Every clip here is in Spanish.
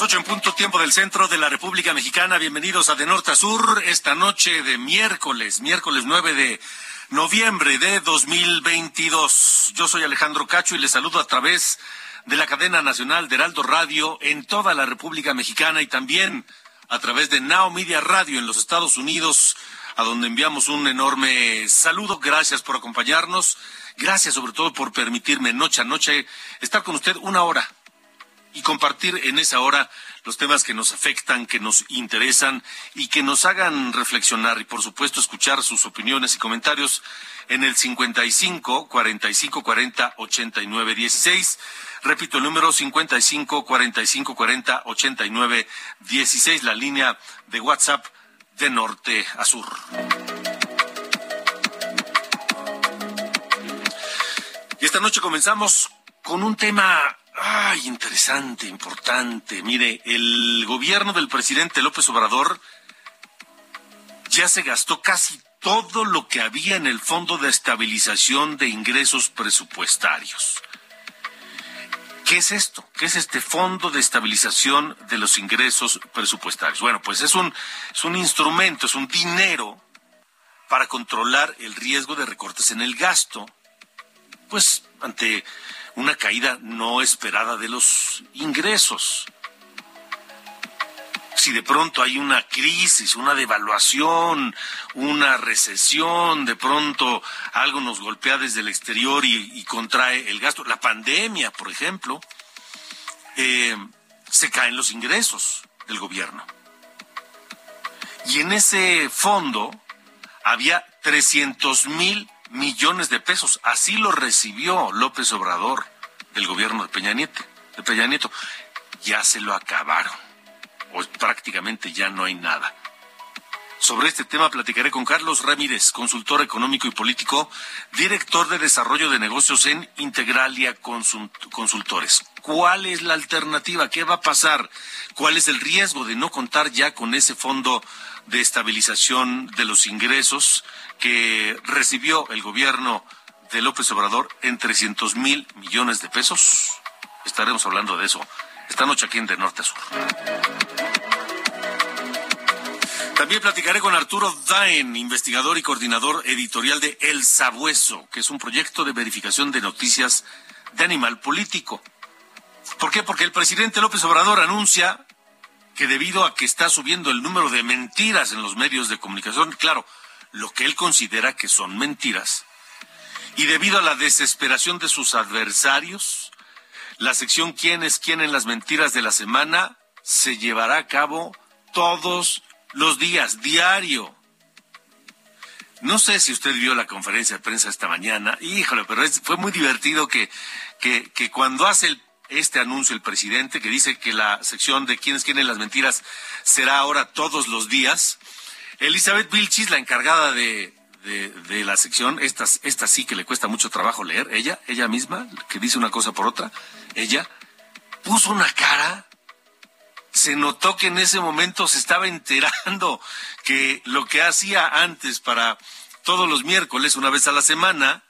Las ocho en punto tiempo del centro de la República Mexicana. Bienvenidos a De Norte a Sur esta noche de miércoles, miércoles 9 de noviembre de 2022. Yo soy Alejandro Cacho y les saludo a través de la cadena nacional de Heraldo Radio en toda la República Mexicana y también a través de Now Media Radio en los Estados Unidos, a donde enviamos un enorme saludo. Gracias por acompañarnos. Gracias sobre todo por permitirme noche a noche estar con usted una hora y compartir en esa hora los temas que nos afectan, que nos interesan y que nos hagan reflexionar y por supuesto escuchar sus opiniones y comentarios en el 55 45 40 89 16. Repito el número 55 45 40 89 16, la línea de WhatsApp de norte a sur. Y esta noche comenzamos con un tema Ay, interesante, importante. Mire, el gobierno del presidente López Obrador ya se gastó casi todo lo que había en el Fondo de Estabilización de Ingresos Presupuestarios. ¿Qué es esto? ¿Qué es este Fondo de Estabilización de los Ingresos Presupuestarios? Bueno, pues es un, es un instrumento, es un dinero para controlar el riesgo de recortes en el gasto. Pues ante una caída no esperada de los ingresos. Si de pronto hay una crisis, una devaluación, una recesión, de pronto algo nos golpea desde el exterior y, contrae el gasto, la pandemia, por ejemplo, eh, se caen los ingresos del gobierno. Y en ese fondo había 300 mil millones de pesos. Así lo recibió López Obrador del gobierno de Peña Nieto. De Peña Nieto. Ya se lo acabaron. O prácticamente ya no hay nada. Sobre este tema platicaré con Carlos Ramírez, consultor económico y político, director de desarrollo de negocios en Integralia Consultores. ¿Cuál es la alternativa? ¿Qué va a pasar? ¿Cuál es el riesgo de no contar ya con ese fondo de estabilización de los ingresos que recibió el gobierno de López Obrador en 300 mil millones de pesos. Estaremos hablando de eso esta noche aquí en De Norte a Sur. También platicaré con Arturo Daen, investigador y coordinador editorial de El Sabueso, que es un proyecto de verificación de noticias de animal político. ¿Por qué? Porque el presidente López Obrador anuncia que debido a que está subiendo el número de mentiras en los medios de comunicación, claro, lo que él considera que son mentiras, y debido a la desesperación de sus adversarios, la sección ¿Quién es quién en las mentiras de la semana? se llevará a cabo todos los días, diario. No sé si usted vio la conferencia de prensa esta mañana, híjole, pero fue muy divertido que, que, cuando hace este anuncio el presidente que dice que la sección de quiénes quieren las mentiras será ahora todos los días. Elizabeth Vilchis, la encargada de, de, la sección, esta, esta sí que le cuesta mucho trabajo leer, ella, ella misma, que dice una cosa por otra, ella puso una cara, se notó que en ese momento se estaba enterando que lo que hacía antes para todos los miércoles, una vez a la semana,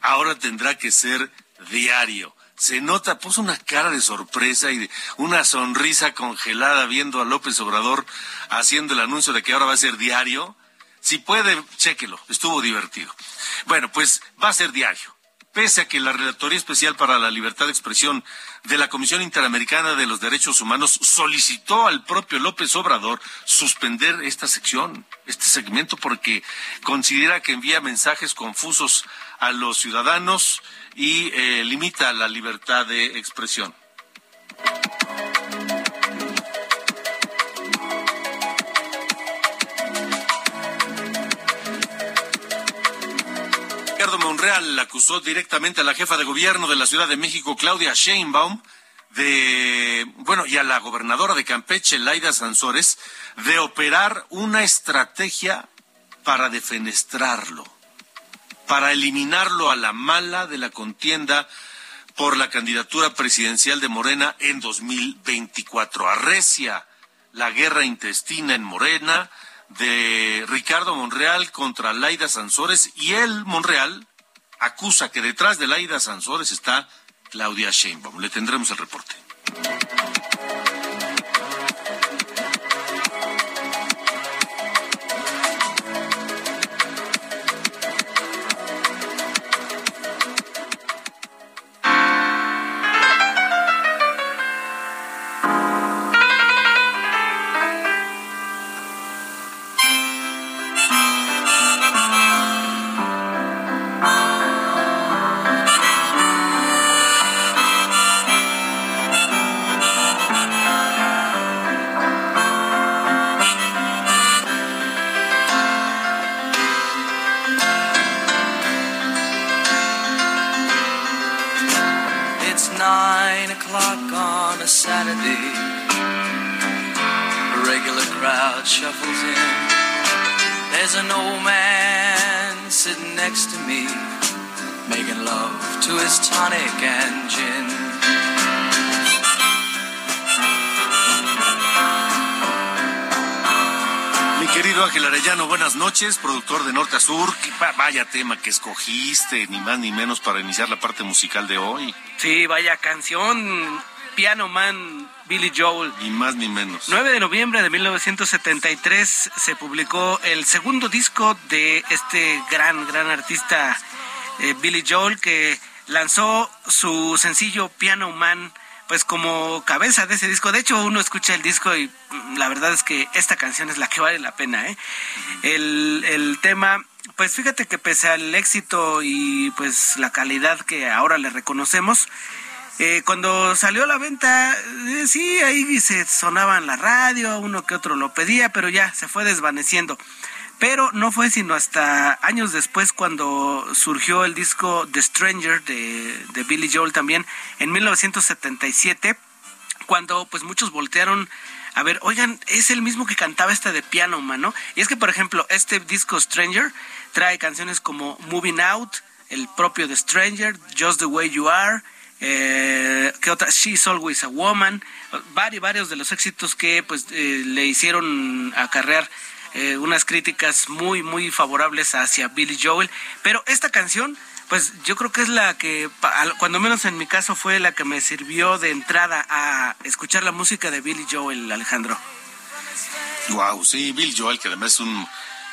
ahora tendrá que ser diario se nota, puso una cara de sorpresa y una sonrisa congelada viendo a López Obrador haciendo el anuncio de que ahora va a ser diario. Si puede, chéquelo, estuvo divertido. Bueno, pues va a ser diario. Pese a que la Relatoría Especial para la Libertad de Expresión de la Comisión Interamericana de los Derechos Humanos solicitó al propio López Obrador suspender esta sección, este segmento, porque considera que envía mensajes confusos a los ciudadanos y eh, limita la libertad de expresión. Acusó directamente a la jefa de gobierno de la Ciudad de México, Claudia Sheinbaum, de, bueno, y a la gobernadora de Campeche, Laida Sansores, de operar una estrategia para defenestrarlo, para eliminarlo a la mala de la contienda por la candidatura presidencial de Morena en 2024. Arrecia la guerra intestina en Morena de Ricardo Monreal contra Laida Sansores y él, Monreal, acusa que detrás de Laida Sansores está Claudia Sheinbaum. Le tendremos el reporte. Productor de Norte a Sur. Vaya tema que escogiste, ni más ni menos, para iniciar la parte musical de hoy. Sí, vaya canción. Piano Man, Billy Joel. Ni más ni menos. 9 de noviembre de 1973 se publicó el segundo disco de este gran, gran artista eh, Billy Joel que lanzó su sencillo Piano Man pues como cabeza de ese disco. De hecho, uno escucha el disco y mm, la verdad es que esta canción es la que vale la pena. ¿eh? El, el tema, pues fíjate que pese al éxito y pues la calidad que ahora le reconocemos, eh, cuando salió a la venta, eh, sí, ahí se sonaba en la radio, uno que otro lo pedía, pero ya se fue desvaneciendo. Pero no fue sino hasta años después cuando surgió el disco The Stranger de, de Billy Joel también, en 1977, cuando pues muchos voltearon a ver, oigan, es el mismo que cantaba este de Piano Man, ¿no? Y es que, por ejemplo, este disco Stranger trae canciones como Moving Out, el propio The Stranger, Just the Way You Are, eh, ¿qué otra? She's Always a Woman, varios, varios de los éxitos que pues eh, le hicieron acarrear eh, unas críticas muy, muy favorables hacia Billy Joel. Pero esta canción, pues yo creo que es la que, cuando menos en mi caso, fue la que me sirvió de entrada a escuchar la música de Billy Joel, Alejandro. Wow, sí, Billy Joel, que además es un,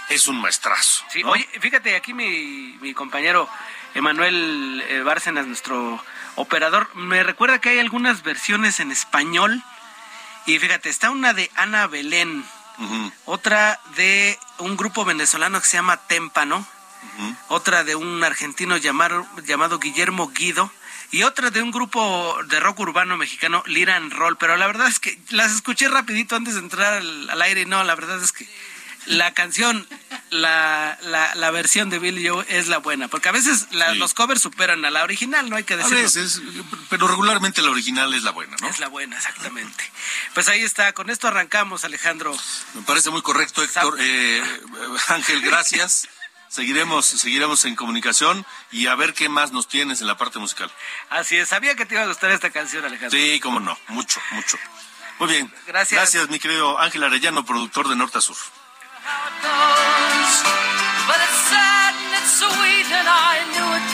es un maestrazo. Sí, oye, fíjate, aquí mi, mi compañero Emanuel eh, Bárcenas, nuestro operador, me recuerda que hay algunas versiones en español. Y fíjate, está una de Ana Belén, otra de un grupo venezolano que se llama Témpano, otra de un argentino llamado, llamado Guillermo Guido, y otra de un grupo de rock urbano mexicano, Liran Roll, pero la verdad es que las escuché rapidito antes de entrar al aire. Y no, la verdad es que la canción, la, la, versión de Billy Joe es la buena, porque a veces los covers superan a la original, no hay que decirlo. A veces, pero regularmente la original es la buena, ¿no? Es la buena, exactamente. Pues ahí está, con esto arrancamos, Alejandro. Me parece muy correcto, Héctor. Eh, Ángel, gracias. seguiremos, seguiremos en comunicación y a ver qué más nos tienes en la parte musical. Así es, sabía que te iba a gustar esta canción, Alejandro. Sí, cómo no, mucho, mucho. Muy bien. Gracias. Gracias, mi querido Ángel Arellano, productor de Norte a Sur. How it goes. But it's sad and it's sweet, and I knew it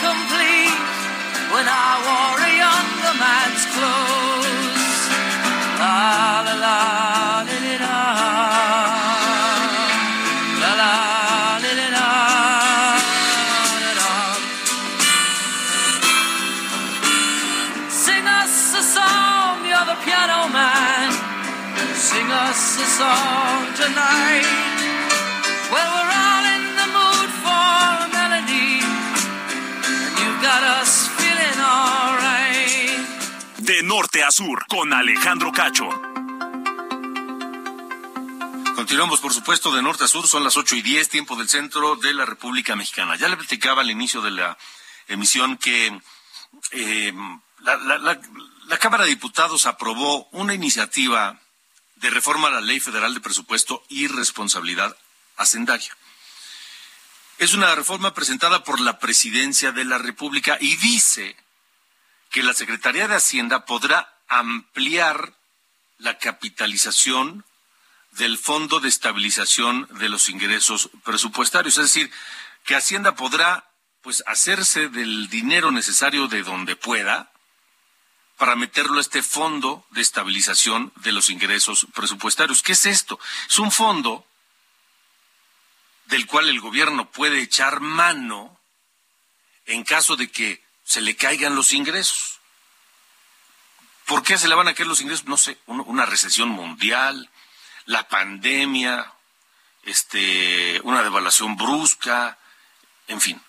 sur, con Alejandro Cacho. Continuamos, por supuesto, de norte a sur. Son las ocho y diez, tiempo del centro de la República Mexicana. Ya le platicaba al inicio de la emisión que eh, la, Cámara de Diputados aprobó una iniciativa de reforma a la Ley Federal de Presupuesto y Responsabilidad Hacendaria. Es una reforma presentada por la Presidencia de la República y dice que la Secretaría de Hacienda podrá ampliar la capitalización del Fondo de Estabilización de los Ingresos Presupuestarios. Es decir, que Hacienda podrá pues hacerse del dinero necesario de donde pueda para meterlo a este fondo de estabilización de los ingresos presupuestarios. ¿Qué es esto? Es un fondo del cual el gobierno puede echar mano en caso de que se le caigan los ingresos. ¿Por qué se le van a caer los ingresos? No sé, una recesión mundial, la pandemia, este, una devaluación brusca, en fin.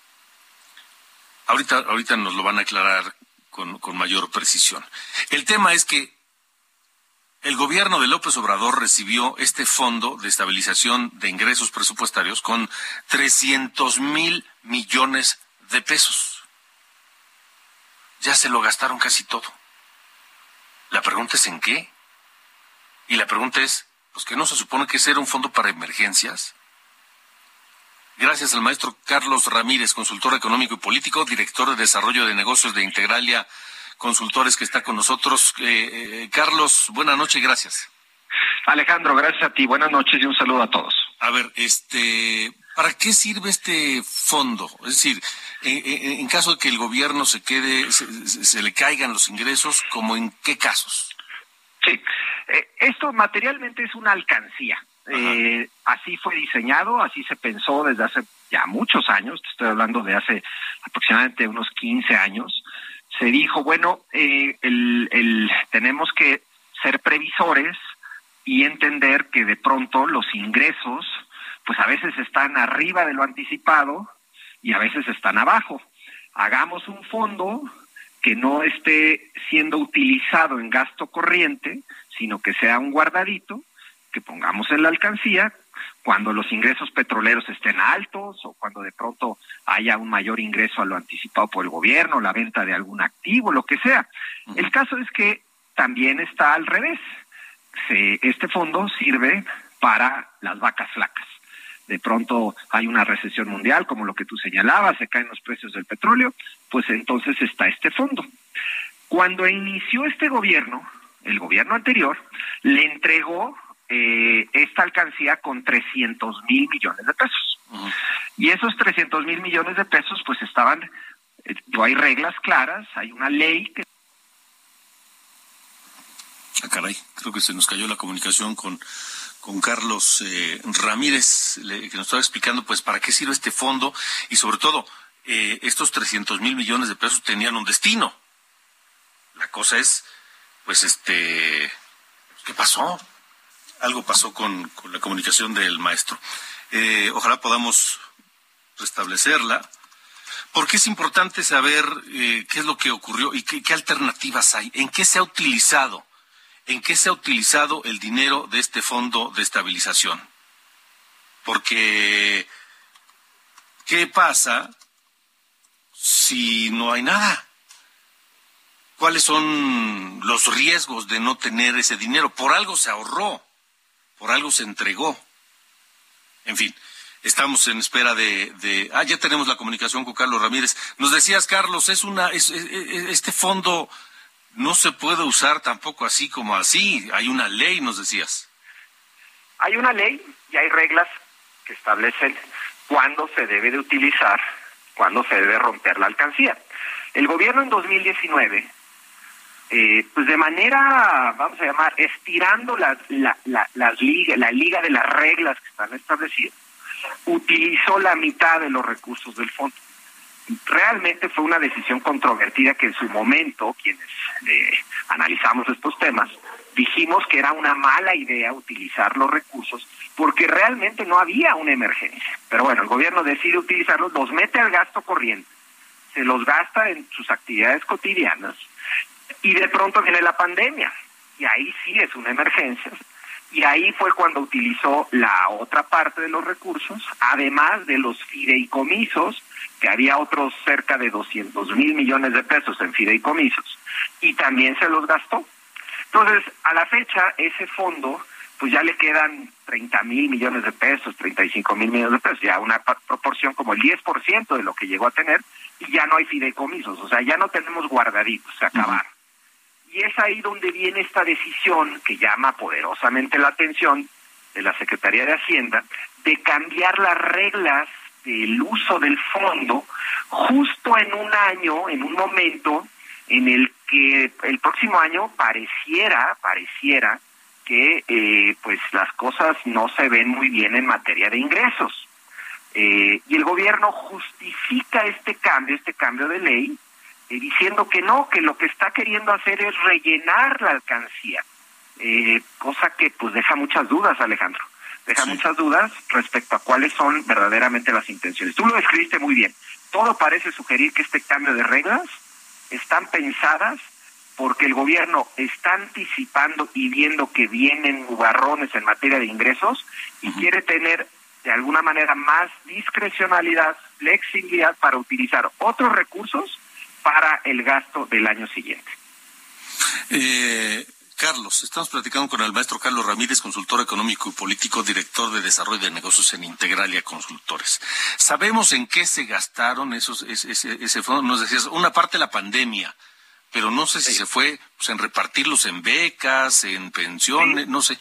Ahorita, ahorita nos lo van a aclarar con, con mayor precisión. El tema es que el gobierno de López Obrador recibió este fondo de estabilización de ingresos presupuestarios con 300 mil millones de pesos. Ya se lo gastaron casi todo. La pregunta es en qué. Y la pregunta es, pues que no se supone que ese era un fondo para emergencias. Gracias al maestro Carlos Ramírez, consultor económico y político, director de desarrollo de negocios de Integralia Consultores, que está con nosotros. Eh, eh, Carlos, buenas noches y gracias. Alejandro, gracias a ti. Buenas noches y un saludo a todos. A ver, este, ¿para qué sirve este fondo? Es decir, en, caso de que el gobierno se quede, se, le caigan los ingresos, ¿como en qué casos? Sí, eh, esto materialmente es una alcancía. Eh, así fue diseñado, así se pensó desde hace ya muchos años, te estoy hablando de hace aproximadamente unos 15 años. Se dijo, bueno, eh, el, el, tenemos que ser previsores y entender que de pronto los ingresos, pues a veces están arriba de lo anticipado y a veces están abajo. Hagamos un fondo que no esté siendo utilizado en gasto corriente, sino que sea un guardadito que pongamos en la alcancía cuando los ingresos petroleros estén altos o cuando de pronto haya un mayor ingreso a lo anticipado por el gobierno, la venta de algún activo, lo que sea. El caso es que también está al revés. Este fondo sirve para las vacas flacas. De pronto hay una recesión mundial, como lo que tú señalabas, se caen los precios del petróleo, pues entonces está este fondo. Cuando inició este gobierno, el gobierno anterior, le entregó eh, esta alcancía con 300 mil millones de pesos. Y esos 300 mil millones de pesos pues estaban, eh, hay reglas claras, hay una ley que... Ah, caray, creo que se nos cayó la comunicación con, con Carlos eh, Ramírez, que nos estaba explicando pues para qué sirve este fondo y sobre todo eh, estos 300 mil millones de pesos tenían un destino. La cosa es, pues este, ¿qué pasó? algo pasó con, la comunicación del maestro. Eh, ojalá podamos restablecerla, porque es importante saber qué es lo que ocurrió y qué, alternativas hay, en qué se ha utilizado, en qué se ha utilizado el dinero de este fondo de estabilización. Porque, ¿qué pasa si no hay nada? ¿Cuáles son los riesgos de no tener ese dinero? Por algo se ahorró por algo se entregó. En fin, estamos en espera de, ah, ya tenemos la comunicación con Carlos Ramírez. Nos decías, Carlos, es una, este fondo no se puede usar tampoco así como así. Hay una ley, nos decías. Hay una ley y hay reglas que establecen cuándo se debe de utilizar, cuándo se debe romper la alcancía. El gobierno en 2019 eh, pues de manera, vamos a llamar, estirando la, la, la, liga, la liga de las reglas que están establecidas, utilizó la mitad de los recursos del fondo. Realmente fue una decisión controvertida que en su momento, quienes eh, analizamos estos temas, dijimos que era una mala idea utilizar los recursos porque realmente no había una emergencia. Pero bueno, el gobierno decide utilizarlos, los mete al gasto corriente, se los gasta en sus actividades cotidianas y de pronto viene la pandemia y ahí sí es una emergencia. Y ahí fue cuando utilizó la otra parte de los recursos, además de los fideicomisos, que había otros cerca de 200 mil millones de pesos en fideicomisos, y también se los gastó. Entonces, a la fecha, ese fondo, pues ya le quedan 30 mil millones de pesos, 35 mil millones de pesos, ya una proporción como el 10% de lo que llegó a tener, y ya no hay fideicomisos, o sea, ya no tenemos guardaditos, se acabaron. Y es ahí donde viene esta decisión que llama poderosamente la atención de la Secretaría de Hacienda de cambiar las reglas del uso del fondo justo en un año, en un momento en el que el próximo año pareciera, pareciera que eh, pues las cosas no se ven muy bien en materia de ingresos. Eh, y el gobierno justifica este cambio, este cambio de ley, eh, diciendo que no, que lo que está queriendo hacer es rellenar la alcancía, eh, cosa que pues deja muchas dudas, Alejandro, deja muchas dudas respecto a cuáles son verdaderamente las intenciones. Tú lo describiste muy bien. Todo parece sugerir que este cambio de reglas están pensadas porque el gobierno está anticipando y viendo que vienen nubarrones en materia de ingresos y quiere tener de alguna manera más discrecionalidad, flexibilidad para utilizar otros recursos para el gasto del año siguiente. Eh, Carlos, estamos platicando con el maestro Carlos Ramírez, consultor económico y político, director de desarrollo de negocios en Integralia Consultores. ¿Sabemos en qué se gastaron esos, ese, ese, fondo? Nos decías, una parte la pandemia, pero no sé si se fue pues, en repartirlos en becas, en pensiones, no sé.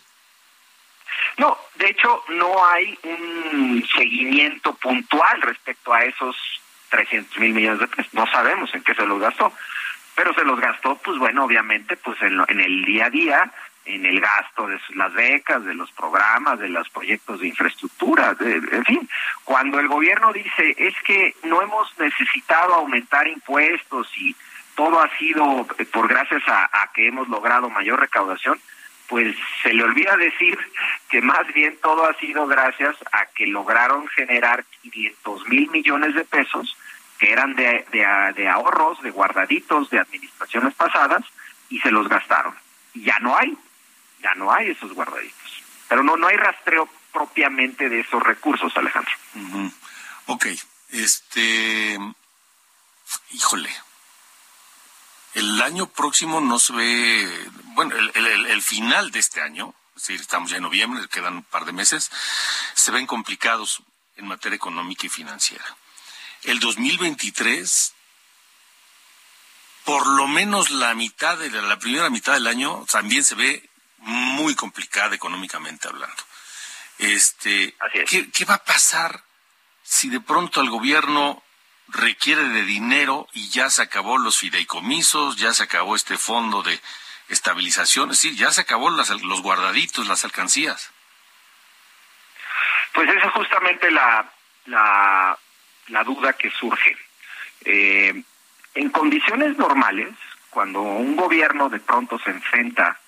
No, de hecho no hay un seguimiento puntual respecto a esos 300 mil millones de pesos. No sabemos en qué se los gastó, pero se los gastó, pues bueno, obviamente, pues en, en el día a día, en el gasto de las becas, de los programas, de los proyectos de infraestructura, en fin, cuando el gobierno dice es que no hemos necesitado aumentar impuestos y todo ha sido por gracias a, a que hemos logrado mayor recaudación, pues se le olvida decir que más bien todo ha sido gracias a que lograron generar 500 mil millones de pesos que eran de, de, ahorros, de guardaditos de administraciones pasadas y se los gastaron. Y ya no hay, ya no hay esos guardaditos. Pero no, no hay rastreo propiamente de esos recursos, Alejandro. Ok, este, híjole, el año próximo no se ve, bueno, el, final de este año, es estamos ya en noviembre, quedan un par de meses, se ven complicados en materia económica y financiera el 2023, por lo menos la mitad de la, primera mitad del año también se ve muy complicada económicamente hablando. Este, ¿qué, ¿Qué va a pasar si de pronto el gobierno requiere de dinero y ya se acabó los fideicomisos, ya se acabó este fondo de estabilización, es decir, ya se acabó las, los guardaditos, las alcancías? Pues esa es justamente la, la la duda que surge. Eh, en condiciones normales, cuando un gobierno de pronto se enfrenta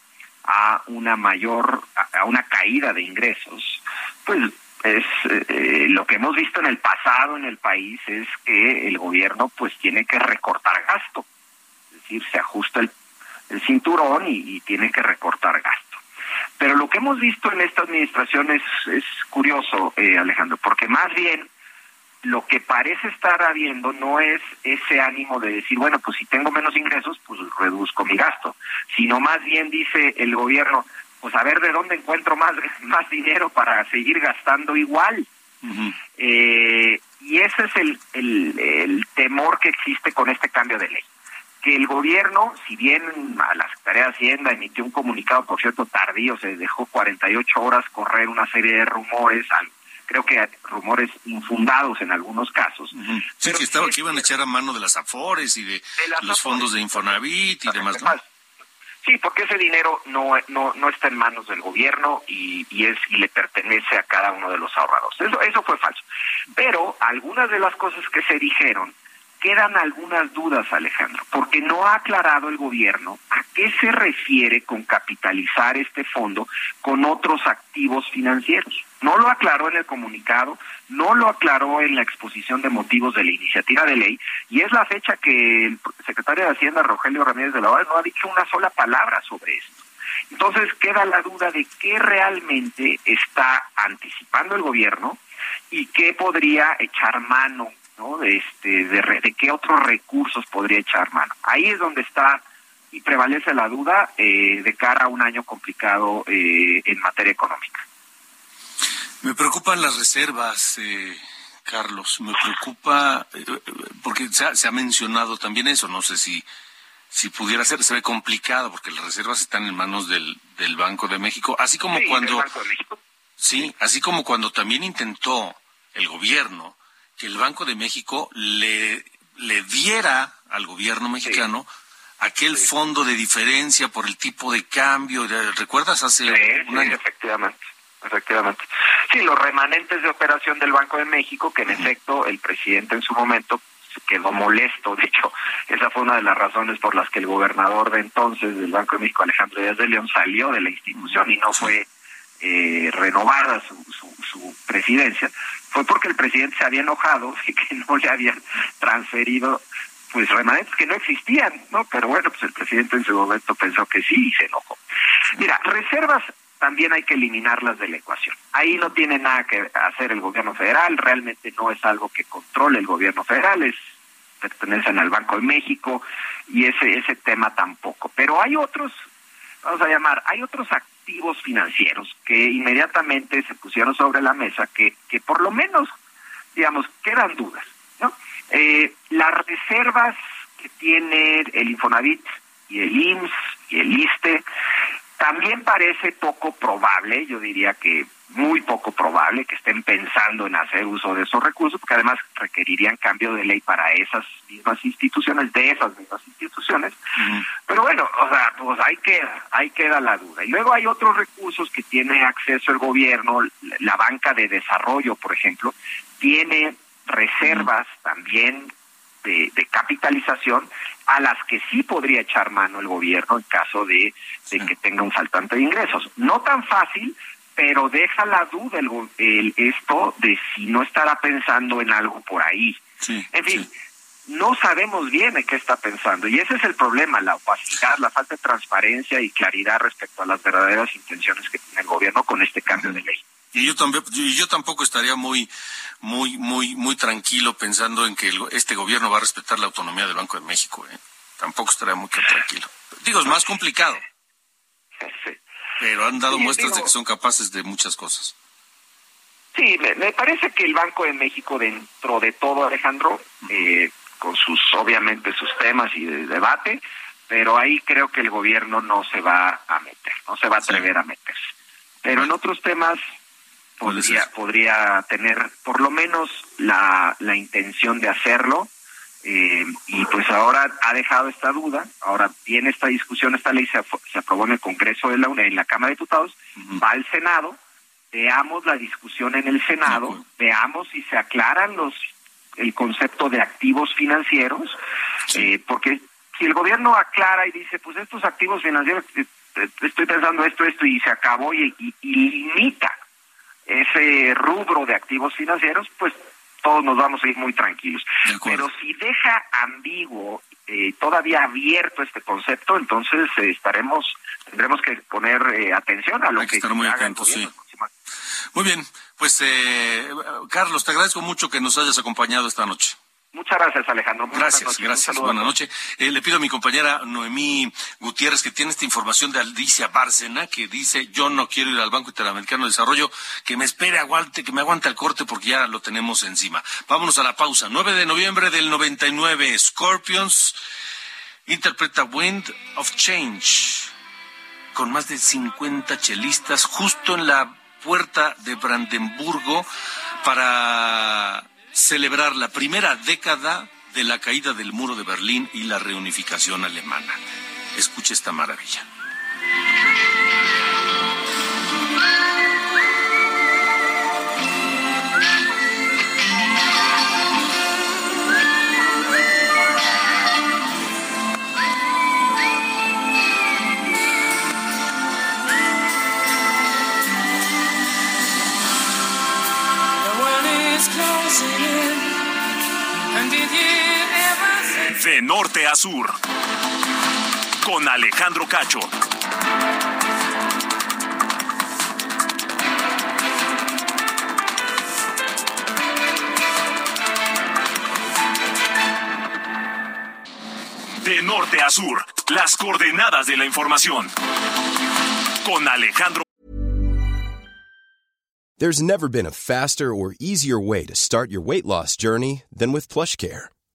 a una mayor, a una caída de ingresos, pues es eh, lo que hemos visto en el pasado en el país es que el gobierno pues tiene que recortar gasto, es decir, se ajusta el, cinturón y, tiene que recortar gasto. Pero lo que hemos visto en esta administración es, es curioso, eh, Alejandro, porque más bien lo que parece estar habiendo no es ese ánimo de decir, bueno, pues si tengo menos ingresos, pues reduzco mi gasto, sino más bien dice el gobierno, pues a ver de dónde encuentro más, más dinero para seguir gastando igual. eh, y ese es el, el, el temor que existe con este cambio de ley. Que el gobierno, si bien a la Secretaría de Hacienda emitió un comunicado, por cierto, tardío, se dejó 48 horas correr una serie de rumores, creo que rumores infundados en algunos casos. Sí, que estaba que iban a echar a mano de las AFORES y de, los fondos de Infonavit y demás. Sí, porque ese dinero no, no, no está en manos del gobierno y, y, es y le pertenece a cada uno de los ahorradores. Eso, eso fue falso. Pero algunas de las cosas que se dijeron quedan algunas dudas, Alejandro, porque no ha aclarado el gobierno a qué se refiere con capitalizar este fondo con otros activos financieros. No lo aclaró en el comunicado, no lo aclaró en la exposición de motivos de la iniciativa de ley, y es la fecha que el secretario de Hacienda, Rogelio Ramírez de la Valle, no ha dicho una sola palabra sobre esto. Entonces queda la duda de qué realmente está anticipando el gobierno y qué podría echar mano ¿no? De, este, de, qué otros recursos podría echar mano. Ahí es donde está y prevalece la duda eh, de cara a un año complicado eh, en materia económica. Me preocupan las reservas, eh, Carlos. Me preocupa porque se ha, se ha, mencionado también eso. No sé si si pudiera ser, se ve complicado porque las reservas están en manos del, del Banco de México, así como cuando sí, así como cuando también intentó el gobierno que el Banco de México le, le diera al gobierno mexicano aquel fondo de diferencia por el tipo de cambio. ¿Recuerdas hace un año? Efectivamente. Efectivamente. Sí, los remanentes de operación del Banco de México, que en efecto el presidente en su momento quedó molesto. De hecho, esa fue una de las razones por las que el gobernador de entonces del Banco de México, Alejandro Díaz de León, salió de la institución y no fue eh, renovada su, su, su presidencia fue porque el presidente se había enojado y que no le habían transferido pues remanentes que no existían, ¿no? Pero bueno, pues el presidente en su momento pensó que sí y se enojó. Mira, reservas también hay que eliminarlas de la ecuación. Ahí no tiene nada que hacer el gobierno federal, realmente no es algo que controle el gobierno federal, es pertenecen al Banco de México y ese ese tema tampoco. Pero hay otros, vamos a llamar, hay otros activos financieros que inmediatamente se pusieron sobre la mesa que, que por lo menos, digamos, quedan dudas. ¿no? Eh, las reservas que tiene el Infonavit y el IMSS y el ISTE también parece poco probable, yo diría que muy poco probable que estén pensando en hacer uso de esos recursos, porque además requerirían cambio de ley para esas mismas instituciones, de esas mismas instituciones. Pero bueno, o sea, pues ahí queda, ahí queda la duda. Y luego hay otros recursos que tiene acceso el gobierno, la banca de desarrollo, por ejemplo, tiene reservas también de, de, capitalización a las que sí podría echar mano el gobierno en caso de, de que tenga un faltante de ingresos. No tan fácil, pero deja la duda el, esto de si no estará pensando en algo por ahí. en fin, no sabemos bien en qué está pensando y ese es el problema, la opacidad, la falta de transparencia y claridad respecto a las verdaderas intenciones que tiene el gobierno con este cambio de ley. Y yo también, yo tampoco estaría muy, muy, muy, muy tranquilo pensando en que este gobierno va a respetar la autonomía del Banco de México. ¿eh? Tampoco estaría muy tranquilo. Digo, es más complicado. Sí. Pero han dado muestras de que son capaces de muchas cosas. Sí, me, parece que el Banco de México, dentro de todo, Alejandro, eh, con sus, obviamente, sus temas y de debate, pero ahí creo que el gobierno no se va a meter, no se va a atrever a meterse. Pero en otros temas podría, podría tener por lo menos la, la intención de hacerlo eh, y pues ahora ha dejado esta duda, ahora viene esta discusión, esta ley se, se aprobó en el Congreso de la en la Cámara de Diputados, va al Senado, veamos la discusión en el Senado, veamos si se aclaran los el concepto de activos financieros, eh, porque si el gobierno aclara y dice, pues estos activos financieros, eh, estoy pensando esto, esto, y se acabó y, y limita ese rubro de activos financieros, pues todos nos vamos a ir muy tranquilos. Pero si deja ambiguo, eh, todavía abierto este concepto, entonces eh, estaremos, tendremos que poner eh, atención a lo Hay que, estar muy atentos, sí. Muy bien, pues Carlos, te agradezco mucho que nos hayas acompañado esta noche. Muchas gracias, Alejandro. gracias, gracias. Buenas noches. Eh, le pido a mi compañera Noemí Gutiérrez que tiene esta información de Alicia Bárcena que dice yo no quiero ir al Banco Interamericano de Desarrollo, que me espere, aguante, que me aguante el corte porque ya lo tenemos encima. Vámonos a la pausa. 9 de noviembre del 99, Scorpions interpreta Wind of Change con más de 50 chelistas justo en la puerta de Brandenburgo para celebrar la primera década de la caída del muro de Berlín y la reunificación alemana. Escuche esta maravilla. Norte a sur. Con Alejandro Cacho. De norte a sur, las coordenadas de la información. Con Alejandro. There's never been a faster or easier way to start your weight loss journey than with PlushCare.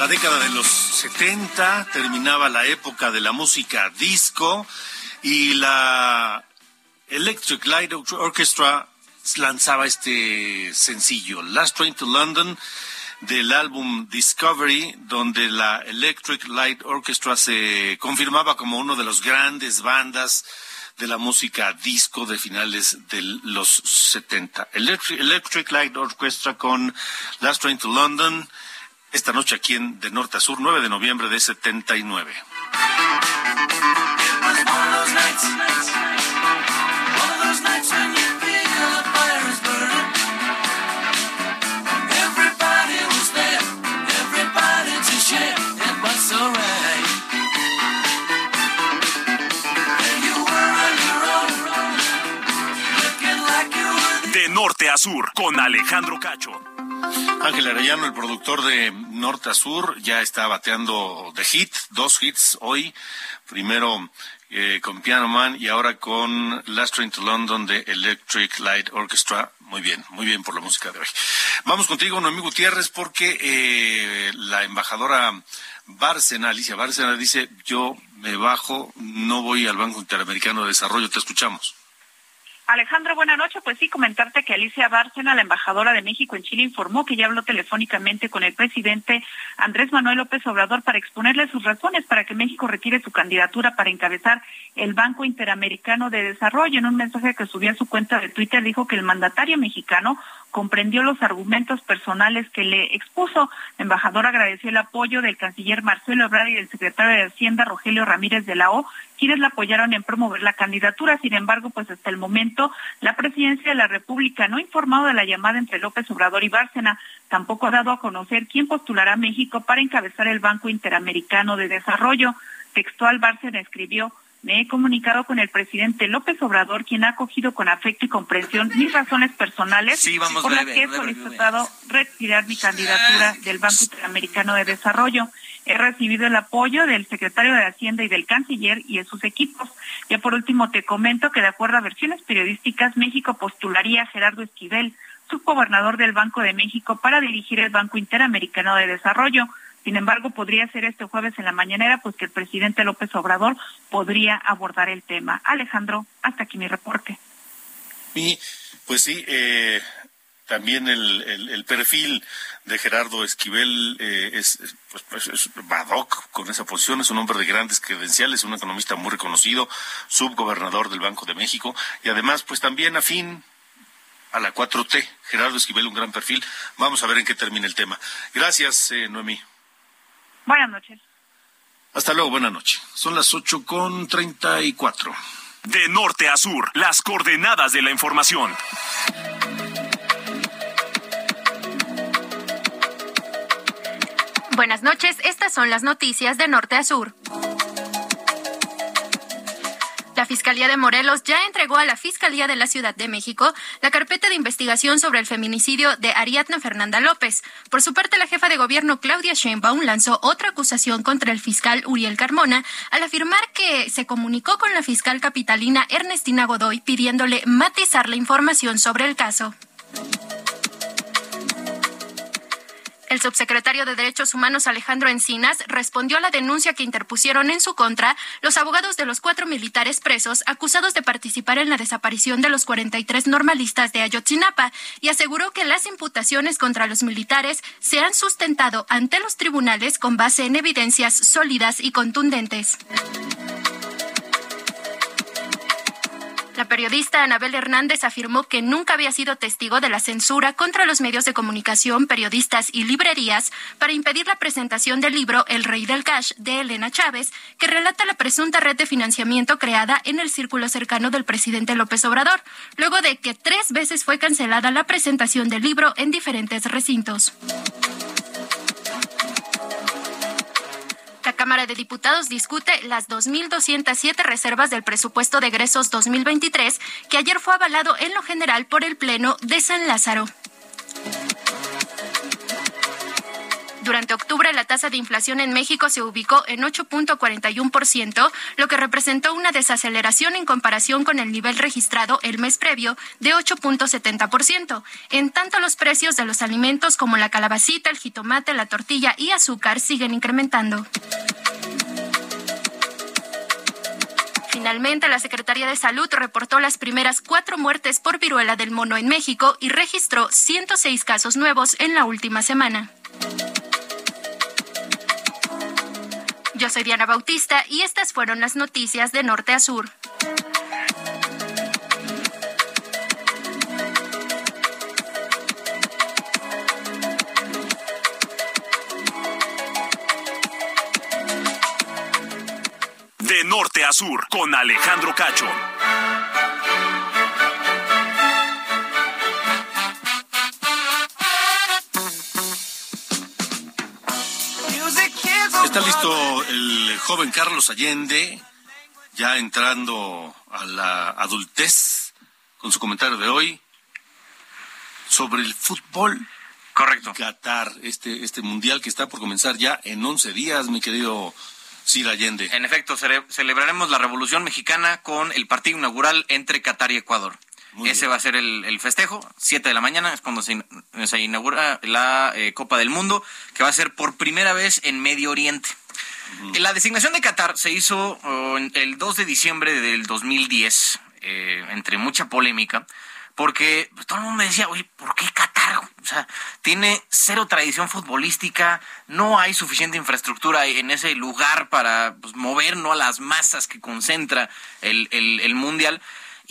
La, década de los 70, terminaba la época de la música disco y la Electric Light Orchestra lanzaba este sencillo, Last Train to London, del álbum Discovery, donde la Electric Light Orchestra se confirmaba como uno de los grandes bandas de la música disco de finales de los 70. Electric, Electric Light Orchestra con Last Train to London, esta noche aquí en De Norte a Sur, 9 de noviembre de 79. It was one of those nights, one of those nights when you feel the fire is burning. Everybody was there, everybody to share. It was so right. And you were on your own, looking like you were the De norte a sur, con Alejandro Cacho. Ángel Arellano, el productor de Norte a Sur, ya está bateando de hit, dos hits hoy. Primero eh, con Piano Man y ahora con Last Train to London de Electric Light Orchestra. Muy bien, muy bien por la música de hoy. Vamos contigo, Noemí Gutiérrez, porque eh, la embajadora Bárcena, Alicia Bárcena, dice, yo me bajo, no voy al Banco Interamericano de Desarrollo. Te escuchamos. Alejandro, buena noche. Pues sí, comentarte que Alicia Bárcena, la embajadora de México en Chile, informó que ya habló telefónicamente con el presidente Andrés Manuel López Obrador para exponerle sus razones para que México retire su candidatura para encabezar el Banco Interamericano de Desarrollo. En un mensaje que subió a su cuenta de Twitter dijo que el mandatario mexicano comprendió los argumentos personales que le expuso. La embajadora agradeció el apoyo del canciller Marcelo Ebrard y del secretario de Hacienda Rogelio Ramírez de la O, quienes la apoyaron en promover la candidatura. Sin embargo, pues hasta el momento la presidencia de la República no ha informado de la llamada entre López Obrador y Bárcena. Tampoco ha dado a conocer quién postulará a México para encabezar el Banco Interamericano de Desarrollo. Textual Bárcena escribió me he comunicado con el presidente López Obrador, quien ha acogido con afecto y comprensión mis razones personales Sí, por las que he breve, solicitado retirar mi candidatura del Banco Interamericano de Desarrollo. He recibido el apoyo del secretario de Hacienda y del canciller y de sus equipos. Ya por último te comento que de acuerdo a versiones periodísticas, México postularía a Gerardo Esquivel, subgobernador del Banco de México, para dirigir el Banco Interamericano de Desarrollo. Sin embargo, podría ser este jueves en la mañanera, pues que el presidente López Obrador podría abordar el tema. Alejandro, hasta aquí mi reporte. Y pues sí, eh, también el, perfil de Gerardo Esquivel eh, es, pues, pues, es Badoc con esa posición, es un hombre de grandes credenciales, un economista muy reconocido, subgobernador del Banco de México y además pues también afín a la 4T. Gerardo Esquivel, un gran perfil. Vamos a ver en qué termina el tema. Gracias, eh, Noemí. Buenas noches. Hasta luego, buenas noches. Son las ocho con treinta y cuatro. De norte a sur, las coordenadas de la información. Buenas noches, estas son las noticias de norte a sur. La Fiscalía de Morelos ya entregó a la Fiscalía de la Ciudad de México la carpeta de investigación sobre el feminicidio de Ariadna Fernanda López. Por su parte, la jefa de gobierno Claudia Sheinbaum lanzó otra acusación contra el fiscal Uriel Carmona al afirmar que se comunicó con la fiscal capitalina Ernestina Godoy pidiéndole matizar la información sobre el caso. El subsecretario de Derechos Humanos Alejandro Encinas respondió a la denuncia que interpusieron en su contra los abogados de los cuatro militares presos acusados de participar en la desaparición de los 43 normalistas de Ayotzinapa y aseguró que las imputaciones contra los militares se han sustentado ante los tribunales con base en evidencias sólidas y contundentes. La periodista Anabel Hernández afirmó que nunca había sido testigo de la censura contra los medios de comunicación, periodistas y librerías para impedir la presentación del libro El Rey del Cash de Elena Chávez, que relata la presunta red de financiamiento creada en el círculo cercano del presidente López Obrador, luego de que tres veces fue cancelada la presentación del libro en diferentes recintos. Cámara de Diputados discute las 2.207 reservas del presupuesto de egresos 2023 que ayer fue avalado en lo general por el Pleno de San Lázaro. Durante octubre, la tasa de inflación en México se ubicó en 8.41%, lo que representó una desaceleración en comparación con el nivel registrado el mes previo de 8.70%. En tanto, los precios de los alimentos como la calabacita, el jitomate, la tortilla y azúcar siguen incrementando. Finalmente, la Secretaría de Salud reportó las primeras cuatro muertes por viruela del mono en México y registró 106 casos nuevos en la última semana. Yo soy Diana Bautista y estas fueron las noticias de Norte a Sur. De norte a sur, con Alejandro Cacho. Está listo el joven Carlos Allende, ya entrando a la adultez, con su comentario de hoy sobre el fútbol. Correcto. Qatar, este, este mundial que está por comenzar ya en 11 días, mi querido Sir Allende. En efecto, celebraremos la Revolución Mexicana con el partido inaugural entre Qatar y Ecuador. Ese va a ser el, festejo, 7 de la mañana, es cuando se, inaugura la eh, Copa del Mundo, que va a ser por primera vez en Medio Oriente. La designación de Qatar se hizo oh, el 2 de diciembre del 2010, eh, entre mucha polémica, porque pues, todo el mundo me decía, oye, ¿por qué Qatar? O sea, tiene cero tradición futbolística, no hay suficiente infraestructura en ese lugar para pues, mover ¿no? a las masas que concentra el, el Mundial.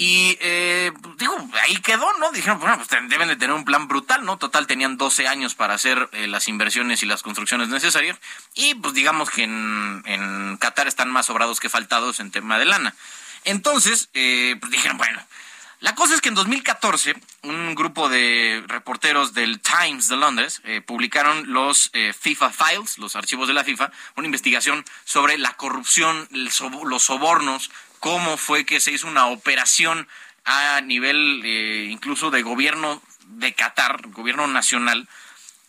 Y eh, digo, ahí quedó, ¿no? Dijeron, bueno, pues deben de tener un plan brutal, ¿no? Total, tenían 12 años para hacer eh, las inversiones y las construcciones necesarias. Y pues digamos que en, Qatar están más sobrados que faltados en tema de lana. Entonces, eh, pues dijeron, bueno, la cosa es que en 2014 un grupo de reporteros del Times de Londres eh, publicaron los eh, FIFA Files, los archivos de la FIFA, una investigación sobre la corrupción, los sobornos cómo fue que se hizo una operación a nivel eh, incluso de gobierno de Qatar, gobierno nacional,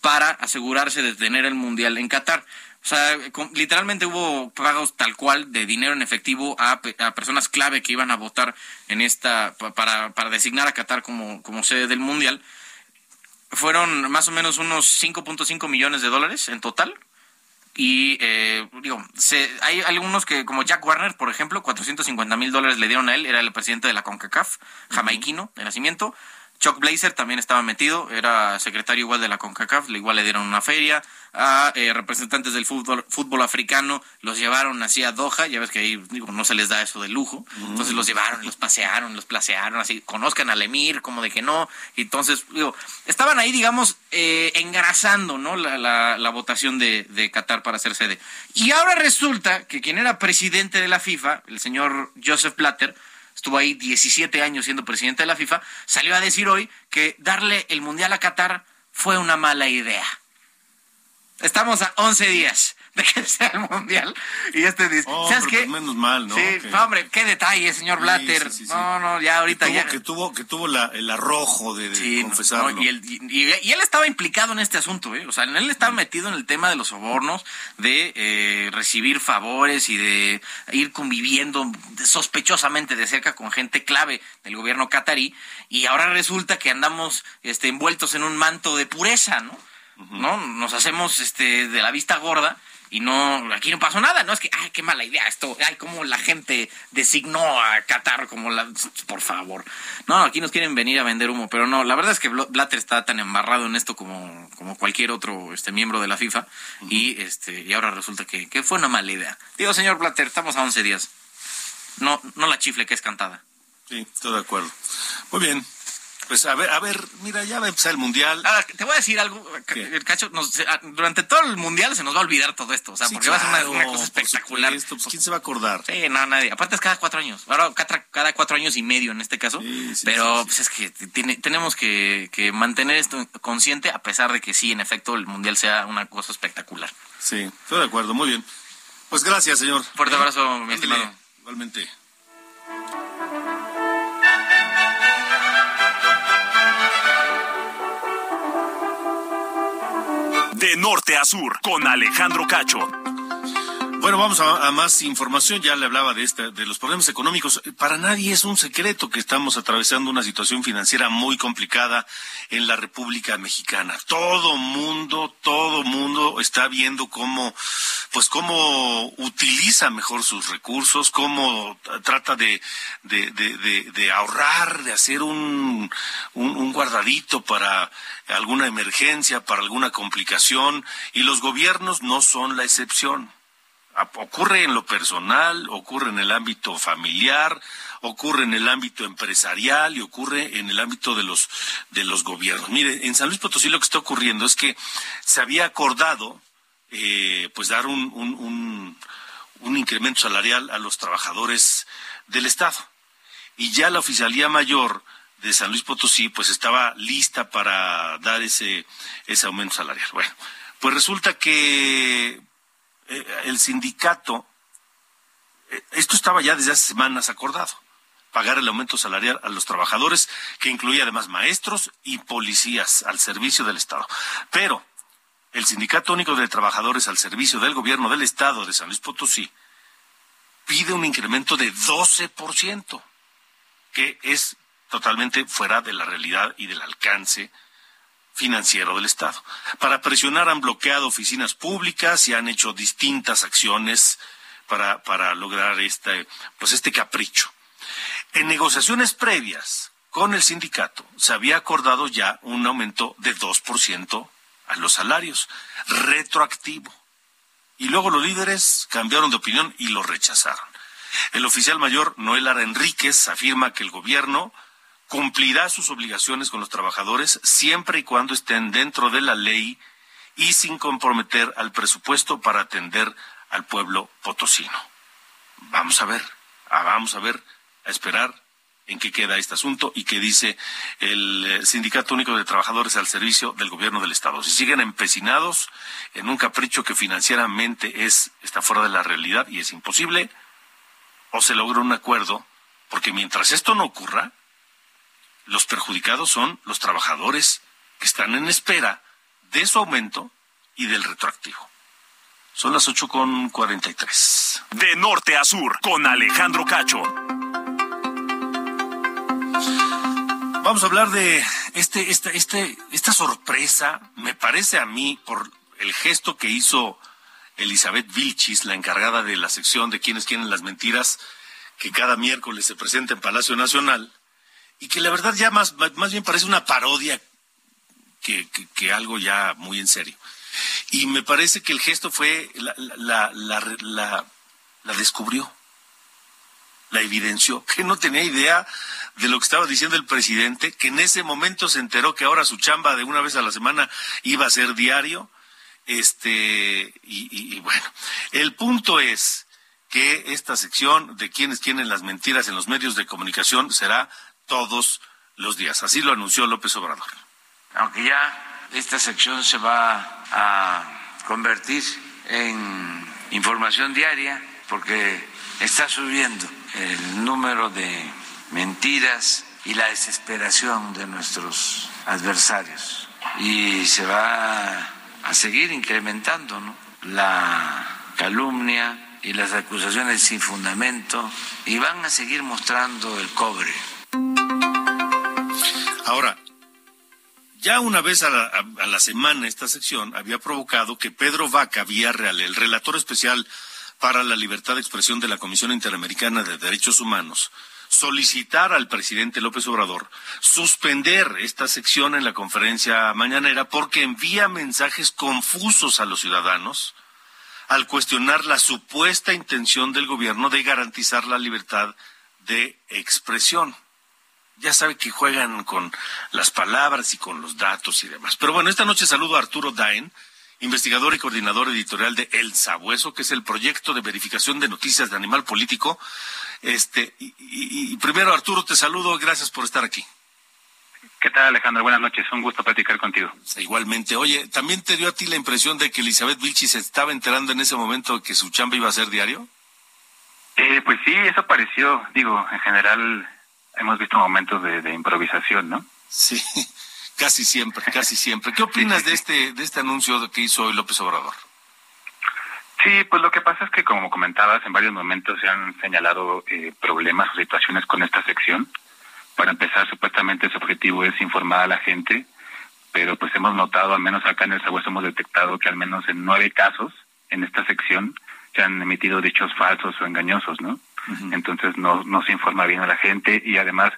para asegurarse de tener el Mundial en Qatar. O sea, literalmente hubo pagos tal cual de dinero en efectivo a, personas clave que iban a votar en esta para, para designar a Qatar como, como sede del Mundial. Fueron más o menos unos 5.5 millones de dólares en total y eh, digo, se, hay algunos que, como Jack Warner, por ejemplo, 450 mil dólares le dieron a él, era el presidente de la CONCACAF, jamaiquino de nacimiento. Chuck Blazer también estaba metido, era secretario igual de la CONCACAF, igual le dieron una feria. A eh, representantes del fútbol, fútbol africano los llevaron así a Doha, ya ves que ahí digo, no se les da eso de lujo. Entonces los llevaron, los pasearon, los placearon, así, conozcan al emir, como de que no. Entonces, digo, estaban ahí, digamos, eh, engrasando ¿no? la, la, la votación de, de Qatar para ser sede. Y ahora resulta que quien era presidente de la FIFA, el señor Joseph Blatter, estuvo ahí 17 años siendo presidente de la FIFA, salió a decir hoy que darle el Mundial a Qatar fue una mala idea. Estamos a 11 días de que sea el mundial. Y este dice, Oh, ¿sabes qué? pues menos mal, ¿no? Sí, Que- hombre, qué detalle, señor Blatter. sí, sí, sí. No, no, ya ahorita tuvo, ya. que tuvo que tuvo la, el arrojo de, de confesarlo. no, y, él, y- y él estaba implicado en este asunto, ¿eh? O sea, él estaba metido en el tema de los sobornos, de eh, recibir favores y de ir conviviendo sospechosamente de cerca con gente clave del gobierno catarí. Y ahora resulta que andamos este, envueltos en un manto de pureza, ¿no? ¿No? Nos hacemos este, de la vista gorda. Y no, aquí no pasó nada, ¿no? Es que, ay, qué mala idea esto, ay, cómo la gente designó a Qatar como la, por favor. No, aquí nos quieren venir a vender humo, pero no, la verdad es que Bl- Blatter está tan embarrado en esto como, como cualquier otro este miembro de la FIFA y este y ahora resulta que, que fue una mala idea. Digo, señor Blatter, estamos a 11 días. No, no la chifle que es cantada. Sí, estoy de acuerdo. Muy bien. Pues a ver, a ver, mira, ya va a empezar el mundial. Ahora, te voy a decir algo, el Cacho, nos- se- ah, durante todo el mundial se nos va a olvidar todo esto, o sea, Sí, porque va a ser una, cosa espectacular. pues, ¿quién se va a acordar? Sí, no, nadie. Aparte es cada cuatro años. Ahora cada, cada cuatro años y medio en este caso. sí, pero pues es que tiene, tenemos que, que mantener esto consciente a pesar de que sí, en efecto, el mundial sea una cosa espectacular. Sí, estoy de acuerdo, muy bien. Pues gracias, señor. Fuerte abrazo, mi estimado. Igualmente. Norte a sur, con Alejandro Cacho. Bueno, vamos a, más información. Ya le hablaba de este, de los problemas económicos. Para nadie es un secreto que estamos atravesando una situación financiera muy complicada en la República Mexicana. Todo mundo, todo mundo está viendo cómo, pues cómo utiliza mejor sus recursos, cómo trata de, de, de, de- ahorrar, de hacer un, un guardadito para alguna emergencia, para alguna complicación, y los gobiernos no son la excepción. Ocurre en lo personal, ocurre en el ámbito familiar, ocurre en el ámbito empresarial y ocurre en el ámbito de los de los gobiernos. Mire, en San Luis Potosí lo que está ocurriendo es que se había acordado eh, pues dar un, un, un, un incremento salarial a los trabajadores del Estado. Y ya la Oficialía Mayor de San Luis Potosí pues estaba lista para dar ese, ese aumento salarial. Bueno, pues resulta que eh, el sindicato, eh, esto estaba ya desde hace semanas acordado, pagar el aumento salarial a los trabajadores, que incluía además maestros y policías al servicio del Estado. Pero el Sindicato Único de Trabajadores al servicio del gobierno del Estado de San Luis Potosí pide un incremento de 12%, que es totalmente fuera de la realidad y del alcance financiero del Estado. Para presionar han bloqueado oficinas públicas y han hecho distintas acciones para, para lograr este, pues este capricho. En negociaciones previas con el sindicato se había acordado ya un aumento de 2% a los salarios, retroactivo. Y luego los líderes cambiaron de opinión y lo rechazaron. El oficial mayor Noel Ara Enríquez afirma que el gobierno cumplirá sus obligaciones con los trabajadores siempre y cuando estén dentro de la ley y sin comprometer al presupuesto para atender al pueblo potosino. Vamos a ver, ah, vamos a ver, a esperar en qué queda este asunto y qué dice el eh, Sindicato Único de Trabajadores al servicio del gobierno del Estado. Si siguen empecinados en un capricho que financieramente es está fuera de la realidad y es imposible, o se logra un acuerdo, porque mientras esto no ocurra, los perjudicados son los trabajadores que están en espera de su aumento y del retroactivo. Son las ocho con cuarenta y tres. De norte a sur, con Alejandro Cacho. Vamos a hablar de este, este, este, esta sorpresa, me parece a mí, por el gesto que hizo Elizabeth Vilchis, la encargada de la sección de quienes quieren las mentiras, que cada miércoles se presenta en Palacio Nacional, y que la verdad ya más, más bien parece una parodia que, que, algo ya muy en serio. Y me parece que el gesto fue, la, la, la, descubrió, la evidenció, que no tenía idea de lo que estaba diciendo el presidente, que en ese momento se enteró que ahora su chamba de una vez a la semana iba a ser diario. Este, y, bueno, el punto es que esta sección de quienes tienen las mentiras en los medios de comunicación será todos los días. Así lo anunció López Obrador. Aunque ya esta sección se va a convertir en información diaria porque está subiendo el número de mentiras y la desesperación de nuestros adversarios. Y se va a seguir incrementando la calumnia y las acusaciones sin fundamento y van a seguir mostrando el cobre. Ahora, ya una vez a la, semana esta sección había provocado que Pedro Vaca Villarreal, el relator especial para la libertad de expresión de la Comisión Interamericana de Derechos Humanos, solicitar al presidente López Obrador suspender esta sección en la conferencia mañanera porque envía mensajes confusos a los ciudadanos al cuestionar la supuesta intención del gobierno de garantizar la libertad de expresión. Ya sabe que juegan con las palabras y con los datos y demás. Pero bueno, esta noche saludo a Arturo Daen, investigador y coordinador editorial de El Sabueso, que es el proyecto de verificación de noticias de animal político. Este, y, primero, Arturo, te saludo, gracias por estar aquí. ¿Qué tal, Alejandro? Buenas noches, un gusto platicar contigo. Igualmente. Oye, ¿también te dio a ti la impresión de que Elizabeth Vilchi se estaba enterando en ese momento que su chamba iba a ser diario? Eh, pues sí, eso pareció. Digo, en general hemos visto momentos de, de improvisación, ¿no? Sí. Casi siempre, casi siempre. ¿Qué opinas de este, de este anuncio que hizo hoy López Obrador? Sí, pues lo que pasa es que, como comentabas, en varios momentos se han señalado eh, problemas o situaciones con esta sección. Para empezar, supuestamente su objetivo es informar a la gente, pero pues hemos notado, al menos acá en el Sabueso hemos detectado que al menos en nueve casos en esta sección se han emitido dichos falsos o engañosos, ¿no? Entonces no, no se informa bien a la gente y además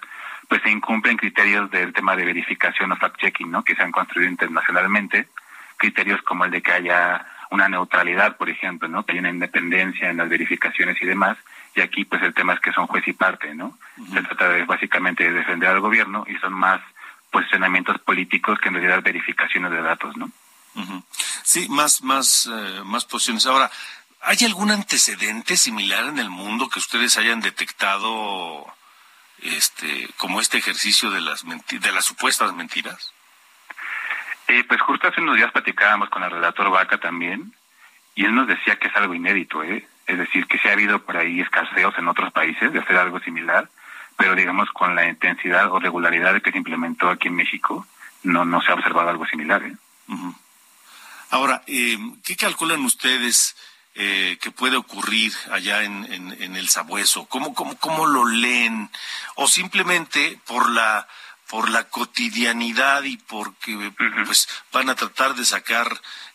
pues se incumplen criterios del tema de verificación o fact-checking, ¿no? Que se han construido internacionalmente, criterios como el de que haya una neutralidad, por ejemplo, ¿no? Que haya una independencia en las verificaciones y demás, y aquí pues el tema es que son juez y parte, ¿no? Se trata de básicamente de defender al gobierno y son más posicionamientos políticos que en realidad verificaciones de datos, ¿no? Sí, más, más, eh, más posiciones. Ahora, ¿hay algún antecedente similar en el mundo que ustedes hayan detectado este, como este ejercicio de las, de las supuestas mentiras? Eh, pues justo hace unos días platicábamos con el relator Vaca también, y él nos decía que es algo inédito, ¿eh? es decir, que sí ha habido por ahí escaseos en otros países de hacer algo similar, pero digamos con la intensidad o regularidad que se implementó aquí en México, no, no se ha observado algo similar. ¿eh? Ahora, eh, ¿qué calculan ustedes? Eh, que puede ocurrir allá en, en, el Sabueso? ¿Cómo, cómo, ¿Cómo lo leen? ¿O simplemente por la por la cotidianidad y porque pues van a tratar de sacar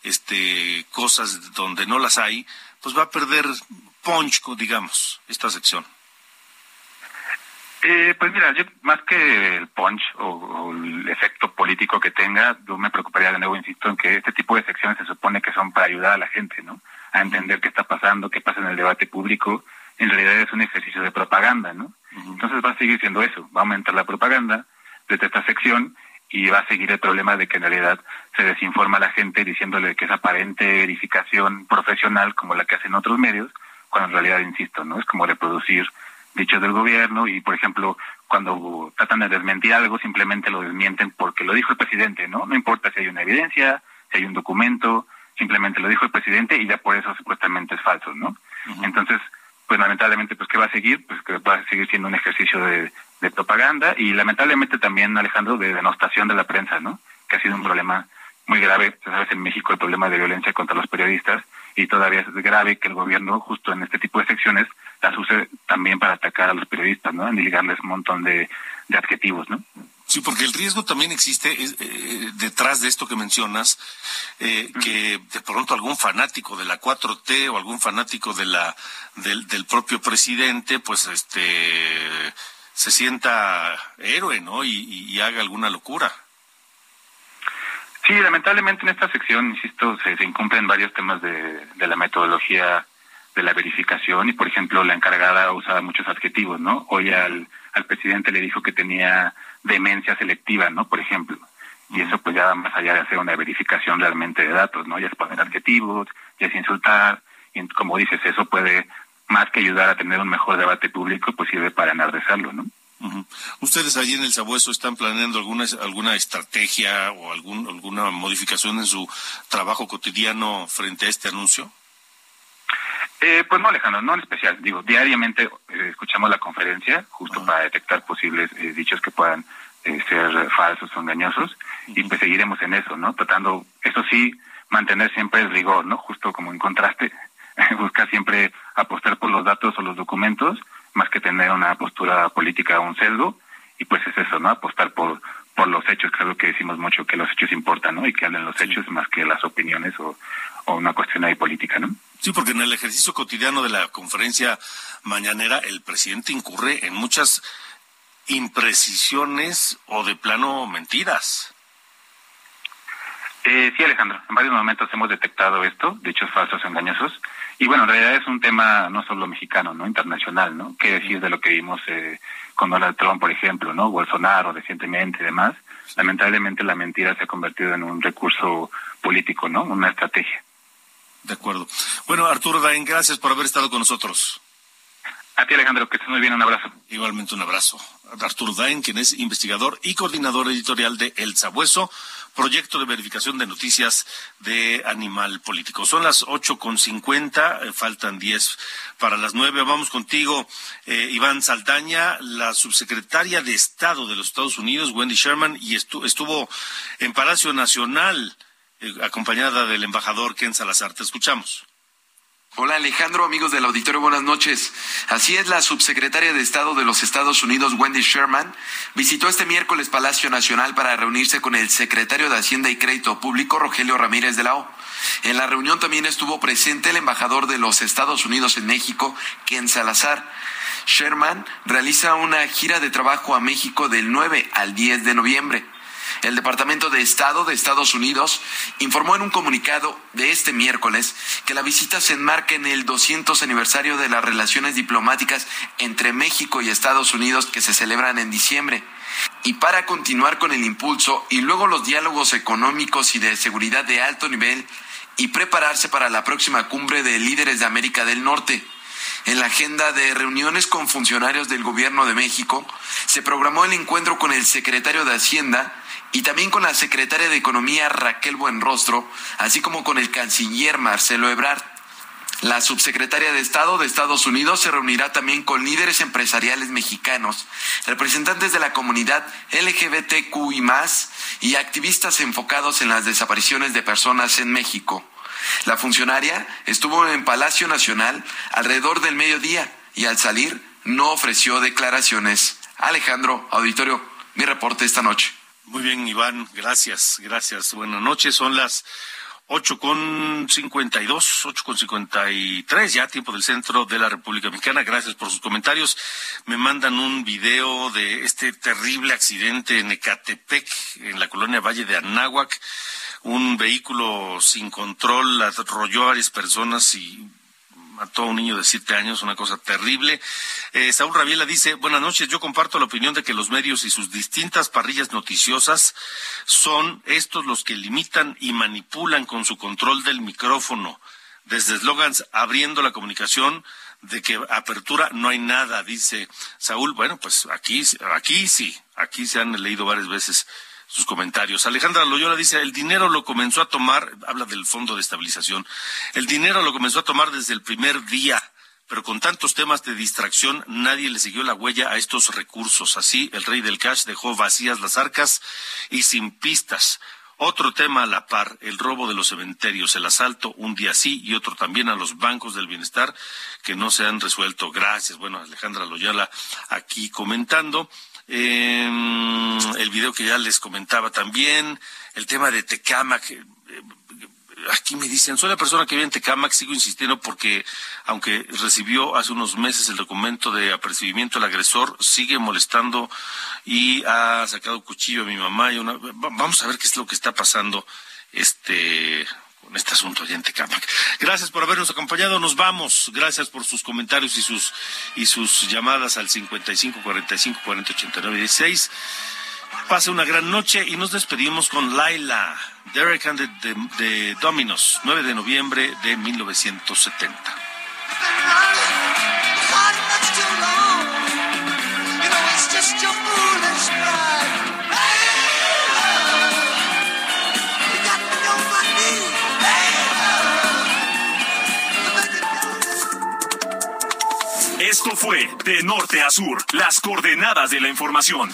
este cosas donde no las hay, pues va a perder punch, digamos, esta sección. Eh, pues mira, yo más que el punch o, el efecto político que tenga, yo me preocuparía de nuevo, insisto, en que este tipo de secciones se supone que son para ayudar a la gente, ¿no? A entender qué está pasando, qué pasa en el debate público, en realidad es un ejercicio de propaganda, ¿no? Entonces va a seguir siendo eso, va a aumentar la propaganda desde esta sección y va a seguir el problema de que en realidad se desinforma a la gente diciéndole que es aparente verificación profesional como la que hacen otros medios, cuando en realidad, insisto, ¿no? Es como reproducir dichos del gobierno y, por ejemplo, cuando tratan de desmentir algo, simplemente lo desmienten porque lo dijo el presidente, ¿no? No importa si hay una evidencia, si hay un documento, simplemente lo dijo el presidente y ya por eso supuestamente es falso, ¿no? Entonces, pues lamentablemente, pues ¿qué va a seguir? Pues que va a seguir siendo un ejercicio de, propaganda y lamentablemente también, Alejandro, de denostación de la prensa, ¿no? Que ha sido un problema muy grave, sabes, en México el problema de violencia contra los periodistas y todavía es grave que el gobierno justo en este tipo de secciones las use también para atacar a los periodistas, ¿no? En ligarles un montón de, de adjetivos, ¿no? Sí, porque el riesgo también existe eh, detrás de esto que mencionas, eh, que de pronto algún fanático de la 4T o algún fanático de la del, del propio presidente, pues este se sienta héroe, ¿no? Y, haga alguna locura. Sí, lamentablemente en esta sección, insisto, se, se incumplen varios temas de, de la metodología de la verificación y, por ejemplo, la encargada usaba muchos adjetivos, ¿no? Hoy al, al presidente le dijo que tenía demencia selectiva, ¿no? Por ejemplo. Y eso pues ya va más allá de hacer una verificación realmente de datos, ¿no? Ya es poner adjetivos, ya es insultar, y como dices, eso puede, más que ayudar a tener un mejor debate público, pues sirve para enardecerlo, ¿no? ¿Ustedes allí en el Sabueso están planeando alguna, alguna estrategia o algún, alguna modificación en su trabajo cotidiano frente a este anuncio? Eh, pues no, Alejandro, no en especial. Digo, diariamente eh, escuchamos la conferencia justo para detectar posibles eh, dichos que puedan ser falsos o engañosos y pues seguiremos en eso, ¿no? Tratando, eso sí, mantener siempre el rigor, ¿no? Justo como en contraste, buscar siempre apostar por los datos o los documentos más que tener una postura política o un sesgo y pues es eso, ¿no? Apostar por por los hechos, creo que decimos mucho que los hechos importan, ¿no? Y que hablen los hechos más que las opiniones o, o una cuestión ahí política, ¿no? Sí, porque en el ejercicio cotidiano de la conferencia mañanera el presidente incurre en muchas imprecisiones o de plano mentiras. Eh, sí, Alejandro, en varios momentos hemos detectado esto, de hechos falsos engañosos. Y bueno, en realidad es un tema no solo mexicano, ¿no? Internacional, ¿no? ¿Qué decir de lo que vimos eh, con Donald Trump, por ejemplo, ¿no? Bolsonaro recientemente y demás. Lamentablemente la mentira se ha convertido en un recurso político, ¿no? Una estrategia. De acuerdo. Bueno, Arturo Dain, gracias por haber estado con nosotros. A ti, Alejandro, que estés muy bien. Un abrazo. Igualmente un abrazo. Arturo Dain, quien es investigador y coordinador editorial de El Sabueso, proyecto de verificación de noticias de Animal Político. Son las ocho con cincuenta, eh, faltan diez para las nueve. Vamos contigo, eh, Iván Saldaña, la subsecretaria de Estado de los Estados Unidos, Wendy Sherman, y estuvo en Palacio Nacional acompañada del embajador Ken Salazar. Te escuchamos. Hola Alejandro, amigos del auditorio, buenas noches. Así es, la subsecretaria de Estado de los Estados Unidos, Wendy Sherman, visitó este miércoles Palacio Nacional para reunirse con el secretario de Hacienda y Crédito Público, Rogelio Ramírez de la O. En la reunión también estuvo presente el embajador de los Estados Unidos en México, Ken Salazar. Sherman realiza una gira de trabajo a México del 9 al 10 de noviembre. El Departamento de Estado de Estados Unidos informó en un comunicado de este miércoles que la visita se enmarca en el 200 aniversario de las relaciones diplomáticas entre México y Estados Unidos que se celebran en diciembre. Y para continuar con el impulso y luego los diálogos económicos y de seguridad de alto nivel y prepararse para la próxima cumbre de líderes de América del Norte. En la agenda de reuniones con funcionarios del Gobierno de México se programó el encuentro con el secretario de Hacienda y también con la secretaria de Economía Raquel Buenrostro, así como con el canciller Marcelo Ebrard. La subsecretaria de Estado de Estados Unidos se reunirá también con líderes empresariales mexicanos, representantes de la comunidad LGBTQI y activistas enfocados en las desapariciones de personas en México. La funcionaria estuvo en Palacio Nacional alrededor del mediodía y al salir no ofreció declaraciones. Alejandro, auditorio, mi reporte esta noche. Muy bien, Iván, gracias, gracias. Buenas noches, son las ocho con cincuenta y dos, ocho con cincuenta y tres, ya tiempo del centro de la República Mexicana. Gracias por sus comentarios. Me mandan un video de este terrible accidente en Ecatepec, en la colonia Valle de Anáhuac. Un vehículo sin control arrolló a varias personas y mató a un niño de siete años, una cosa terrible. Eh, Saúl Rabiela dice, buenas noches, yo comparto la opinión de que los medios y sus distintas parrillas noticiosas son estos los que limitan y manipulan con su control del micrófono, desde eslogans abriendo la comunicación de que apertura no hay nada, dice Saúl. Bueno, pues aquí, aquí sí, aquí se han leído varias veces sus comentarios. Alejandra Loyola dice, el dinero lo comenzó a tomar, habla del fondo de estabilización, el dinero lo comenzó a tomar desde el primer día, pero con tantos temas de distracción nadie le siguió la huella a estos recursos. Así, el rey del cash dejó vacías las arcas y sin pistas. Otro tema a la par, el robo de los cementerios, el asalto un día sí y otro también a los bancos del bienestar que no se han resuelto. Gracias. Bueno, Alejandra Loyola aquí comentando. Em, el video que ya les comentaba también, el tema de Tecamac. Eh, aquí me dicen, soy la persona que vive en Tecamac, sigo insistiendo porque aunque recibió hace unos meses el documento de apercibimiento, el agresor sigue molestando y ha sacado cuchillo a mi mamá. Y una... Vamos a ver qué es lo que está pasando este con este asunto allá en. Gracias por habernos acompañado. Nos vamos. Gracias por sus comentarios y sus y sus llamadas al 55 45 40 89 16. Pase una gran noche y nos despedimos con Laila, Derek and de Dominos, 9 de noviembre de 1970. Esto fue De Norte a Sur, las coordenadas de la información.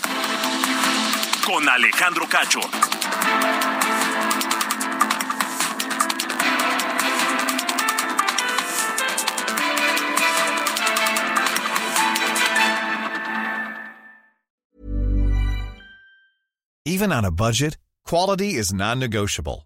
Con Alejandro Cacho. Even on a budget, quality is non-negotiable.